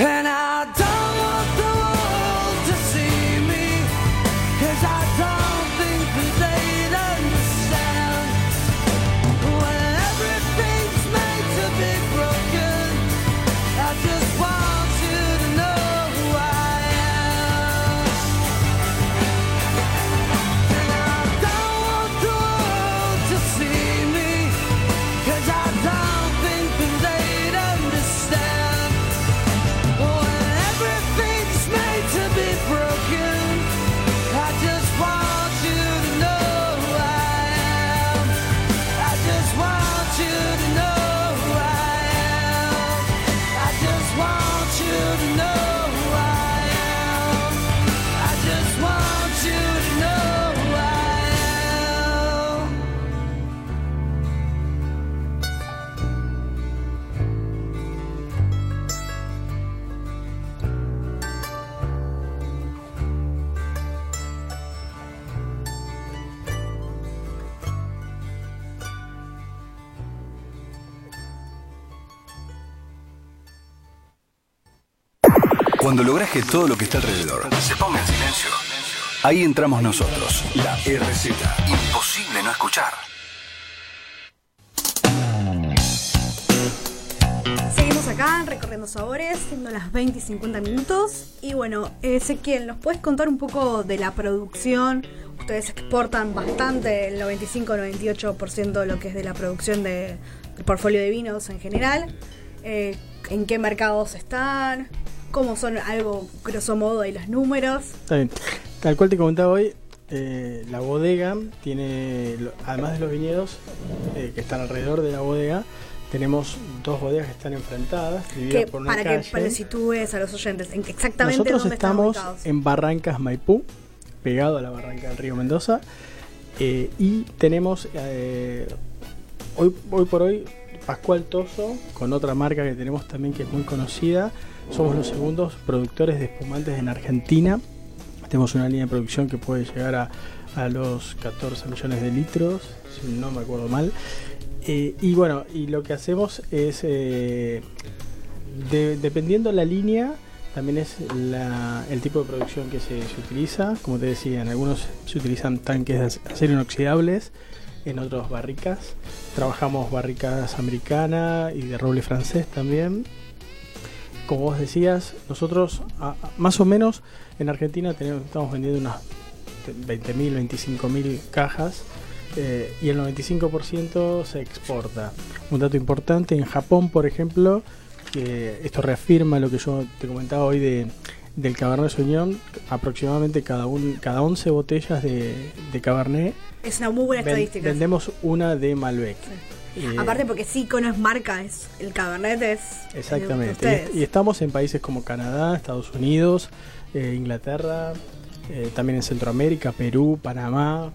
And
Que todo lo que está alrededor se ponga en silencio, ahí entramos nosotros, la RZ. Imposible no escuchar.
Seguimos acá recorriendo sabores, siendo las 20 y 50 minutos. Y bueno, Ezequiel, ¿nos puedes contar un poco de la producción? Ustedes exportan bastante, el 95-98% de lo que es de la producción de, del portfolio de vinos en general. Eh, ¿En qué mercados están? ¿Cómo son algo, grosso modo, de los números?
Está bien. Tal cual te comentaba hoy, eh, la bodega tiene, además de los viñedos eh, que están alrededor de la bodega, tenemos dos bodegas que están enfrentadas, divididas
Que,
por una
para
calle.
que para que sitúes a los oyentes, en exactamente
Nosotros
dónde
estamos
están
en Barrancas Maipú, pegado a la barranca del río Mendoza, eh, y tenemos hoy, hoy por hoy Pascual Toso, con otra marca que tenemos también que es muy conocida. Somos los segundos productores de espumantes en Argentina. Tenemos una línea de producción que puede llegar a, a los 14 millones de litros, si no me acuerdo mal. Eh, y bueno, y lo que hacemos es, eh, de- dependiendo la línea, también es la- el tipo de producción que se, se utiliza. Como te decía, en algunos se utilizan tanques de ac- acero inoxidables, en otros barricas. Trabajamos barricas americana y de roble francés también. Como vos decías, nosotros a- a- más o menos en Argentina tenemos, estamos vendiendo unas 20.000, 25.000 cajas eh, y el 95% se exporta. Un dato importante, en Japón, por ejemplo, que esto reafirma lo que yo te comentaba hoy de, del Cabernet Sauvignon, aproximadamente cada, un, cada 11 botellas de, de Cabernet
Es una muy buena
ven-
estadística.
vendemos una de Malbec. Eh,
Aparte porque sí, no es marca, es el Cabernet es
Exactamente. y estamos en países como Canadá, Estados Unidos, eh, Inglaterra, eh, también en Centroamérica, Perú, Panamá.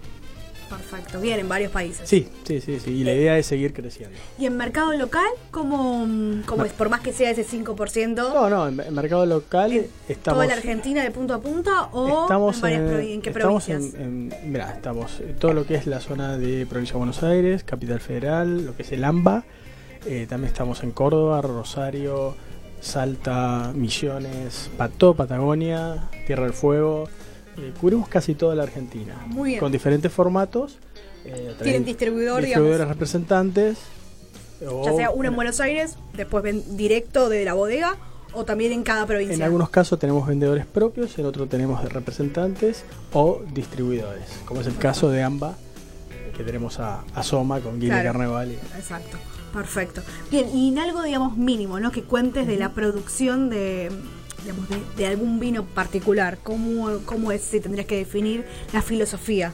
Perfecto, bien, en varios países.
Sí, sí, sí, sí. Y la idea es seguir creciendo.
¿Y en mercado local, cómo, cómo es? Por más que sea ese 5%,
No, no, en, en mercado local
¿En
estamos.
¿toda la Argentina de punto a punto o
Estamos
en, varias
en,
provi- en qué
estamos
provincias?
en, en- mirá, estamos en todo lo que es la zona de Provincia de Buenos Aires, Capital Federal, lo que es el AMBA. Eh, también estamos en Córdoba, Rosario, Salta, Misiones, Pato, Patagonia, Tierra del Fuego. Eh, cubrimos casi toda la Argentina.
Muy bien.
Con diferentes formatos. eh,
Tienen distribuidor,
distribuidores
digamos.
representantes. o-
Ya sea uno en Buenos Aires, después ven directo de la bodega o también en cada provincia.
En algunos casos tenemos vendedores propios, en otros tenemos representantes o distribuidores, como es el caso de AMBA, que tenemos a, a Soma con Guinea
Claro.
Carnaval. y-
Exacto, perfecto. Bien, y en algo, digamos, mínimo, ¿no? Que cuentes de la producción de, digamos, de, de algún vino particular. ¿Cómo, ¿Cómo es, si tendrías que definir la filosofía?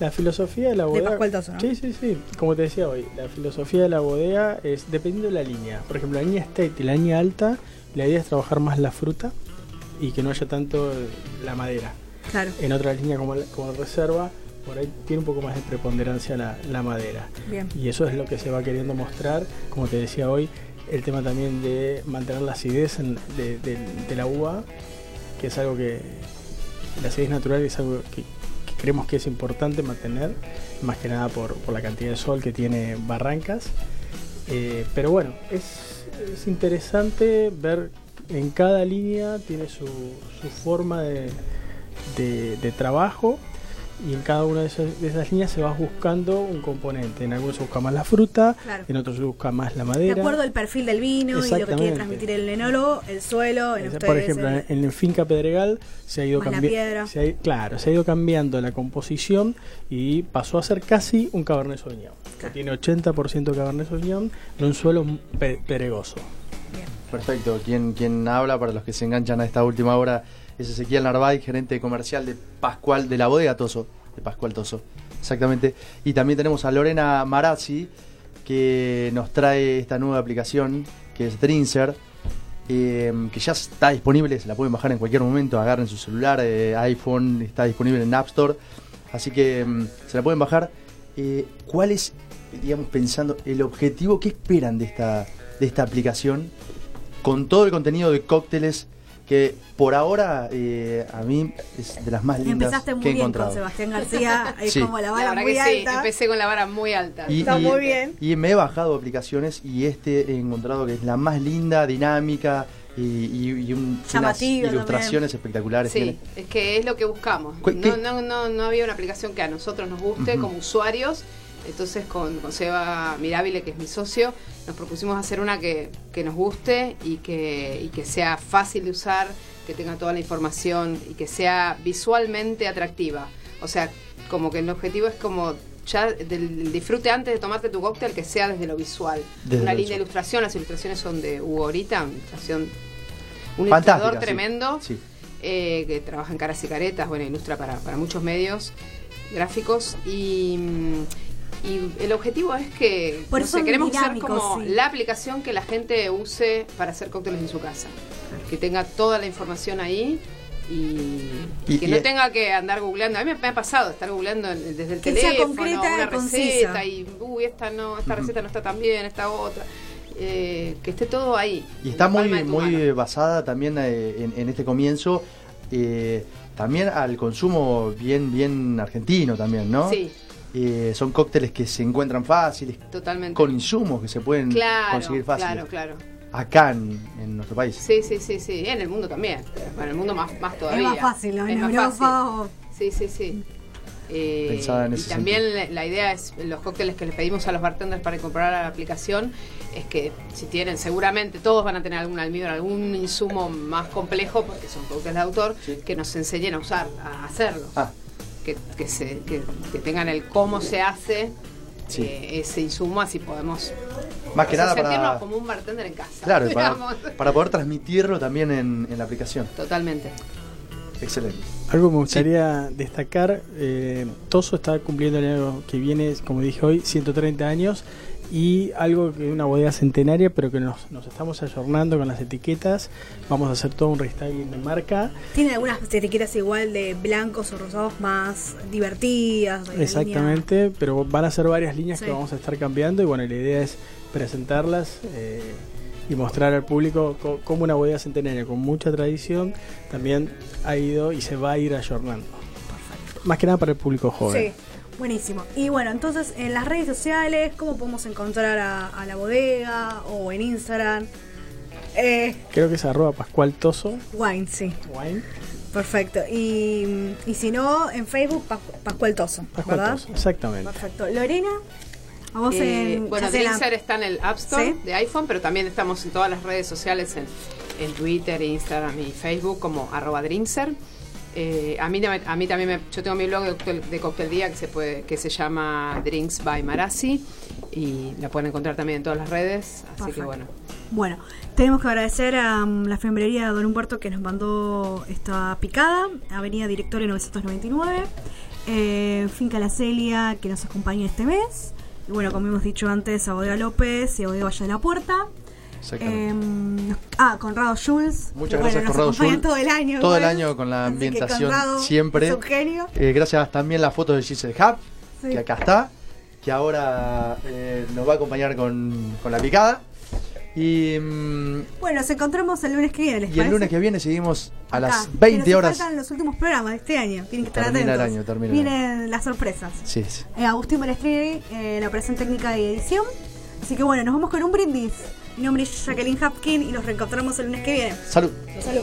La filosofía de la bodega.
Pascual Toso, ¿no?
Sí, sí, sí. Como te decía hoy, la filosofía de la bodega es dependiendo de la línea. Por ejemplo, la línea state y la línea alta, la idea es trabajar más la fruta y que no haya tanto la madera.
Claro,
En otra línea como, como reserva, por ahí tiene un poco más de preponderancia la, la madera.
bien.
Y eso es lo que se va queriendo mostrar, como te decía hoy, el tema también de mantener la acidez de, la uva, que es algo que la acidez natural es algo que, creemos que es importante mantener, más que nada por, la cantidad de sol que tiene Barrancas. Eh, pero bueno, es, es interesante ver en cada línea tiene su, forma de trabajo y en cada una de esas, de esas líneas se va buscando un componente. En algunos se busca más la fruta,
Claro.
en otros se busca más la
De
madera.
acuerdo al perfil del vino y lo que quiere
Exactamente.
transmitir el enólogo, el suelo, en
Por
ustedes,
ejemplo,
el-
en Finca Pedregal se ha ido cambiando.
piedra.
Claro, se ha ido cambiando la composición y pasó a ser casi un Cabernet Sauvignon. que Tiene 80% Cabernet Sauvignon en un suelo pe- pedregoso.
Perfecto. Quien, quien habla, para los que se enganchan a esta última hora, es Ezequiel Narváez, gerente comercial de Pascual, de la bodega Toso, de Pascual Toso. Exactamente. Y también tenemos a Lorena Marazzi, que nos trae esta nueva aplicación, que es Drinser, eh, que ya está disponible, se la pueden bajar en cualquier momento, agarren su celular, eh, iPhone, está disponible en App Store, así que mm, se la pueden bajar. Eh, ¿Cuál es, digamos, pensando, el objetivo, qué esperan de esta, de esta aplicación? Con todo el contenido de cócteles que por ahora eh, a mí es de las más lindas
Empezaste muy
que he
bien
encontrado.
con Sebastián García, es
Sí.
como la vara
verdad
muy
que sí,
alta.
empecé con la vara muy alta.
Y,
Está
y-
muy bien.
Y me he bajado aplicaciones y este he encontrado que es la más linda, dinámica, y, y- y un- unas
Llamativo
ilustraciones espectaculares.
Sí,
tiene.
es que es lo que buscamos. No, no, no, no había una aplicación que a nosotros nos guste como usuarios. Entonces con, con Seba Mirabile, que es mi socio, nos propusimos hacer una que, que nos guste y que, y que sea fácil de usar, que tenga toda la información y que sea visualmente atractiva. O sea, como que el objetivo es como ya del disfrute antes de tomarte tu cóctel que sea desde lo visual.
Desde
una linda ilustración, las ilustraciones son de Hugo Orita, una ilustración, un
Fantástica,
ilustrador tremendo
Sí.
eh, que trabaja en caras y caretas, bueno, ilustra para, para muchos medios gráficos y, mm, y el objetivo es que
Por
no sé, queremos ser como
sí.
la aplicación que la gente use para hacer cócteles en su casa, que tenga toda la información ahí. Y,
Y-
que
y-
no tenga que andar googleando. A mí me, me ha pasado estar googleando en- desde el
Que sea
teléfono
concreta
una
concisa.
receta y uy esta no, esta receta no está tan bien, esta otra. Eh, que esté todo ahí.
Y está muy, muy
mano.
basada también eh, en, en este comienzo, eh, también al consumo bien, bien argentino también, ¿no?
Sí,
Eh, son cócteles que se encuentran fáciles,
totalmente.
con insumos que se pueden
claro,
conseguir fáciles.
claro, claro.
Acá en, en nuestro país.
Sí, sí, sí, sí. En el mundo también. Bueno, en el mundo más, más todavía.
Es más fácil, ¿no?
Es
En
más
Europa
fácil.
o-
Sí, sí, sí. Eh,
Pensaba en
y
ese
también la, la idea es, los cócteles que les pedimos a los bartenders para incorporar a la aplicación, es que si tienen, seguramente todos van a tener algún almíbar, algún insumo más complejo, porque son cócteles de autor,
Sí.
que nos enseñen a usar, a hacerlo.
Ah,
Que, que, se, que, que tengan el cómo se hace
Sí.
eh, ese insumo, así podemos
más que
o sea,
nada
sentirnos
para,
como un bartender en casa.
claro, para, para poder transmitirlo también en, en la aplicación.
Totalmente.
Excelente.
Algo que me gustaría destacar, eh, Toso está cumpliendo el año que viene, como dije hoy, 130 años y algo que es una bodega centenaria, pero que nos, nos estamos ayornando con las etiquetas. Vamos a hacer todo un restyling de marca.
Tienen algunas etiquetas igual de blancos o rosados más divertidas.
Exactamente, pero van a ser varias líneas
Sí.
que vamos a estar cambiando y bueno, la idea es presentarlas eh, y mostrar al público co- cómo una bodega centenaria con mucha tradición también ha ido y se va a ir ayornando. Más que nada para el público joven.
Sí, buenísimo. Y bueno, entonces en las redes sociales, ¿cómo podemos encontrar a, a la bodega o en Instagram? Eh,
Creo que es arroba Pascual Toso
wine, sí.
Wine.
Perfecto. Y, y si no, en Facebook, Pas- Pascual Toso,
Pascual
¿verdad?
Toso, exactamente.
Perfecto. Lorena, a vos
Eh,
en...
bueno, Drinkser está en el App Store
Sí.
de iPhone, pero también estamos en todas las redes sociales, en, en Twitter, Instagram y Facebook como arroba Drinkser. Eh, a, mí, a mí también, me- yo tengo mi blog de cóctel, de cóctel día que se, puede, que se llama Drinks by Marasi y la pueden encontrar también en todas las redes, así que
Perfecto.
bueno.
Bueno, tenemos que agradecer a um, la fiambrería Don Humberto que nos mandó esta picada, Avenida Directorio 999, eh, Finca La Celia que nos acompaña este mes, y bueno, como hemos dicho antes, a Bodega López y a Bodega Valle de la Puerta. Eh, ah, Conrado Jules.
Muchas gracias,
nos
Conrado Jules.
todo el año.
Todo el
igual.
año con la
Así
ambientación siempre.
Es un genio.
Eh, gracias también la foto de Giselle Hub,
Sí.
que acá está, que ahora eh, nos va a acompañar con, con la picada. Y, mm,
Bueno, nos encontramos el lunes que viene, ¿les
y el
parece?
lunes que viene seguimos a las
Que
20
nos
horas.
faltan los últimos programas de este año. Tienen que estar
Termina el
atentos.
año, termina el
Vienen las sorpresas.
Sí, sí.
Eh, Agustín Balestrini, eh, la operación técnica y edición. Así que bueno, nos vamos con un brindis. Mi nombre es Jacqueline Hapkin y nos reencontramos el lunes que viene.
Salud.
Salud.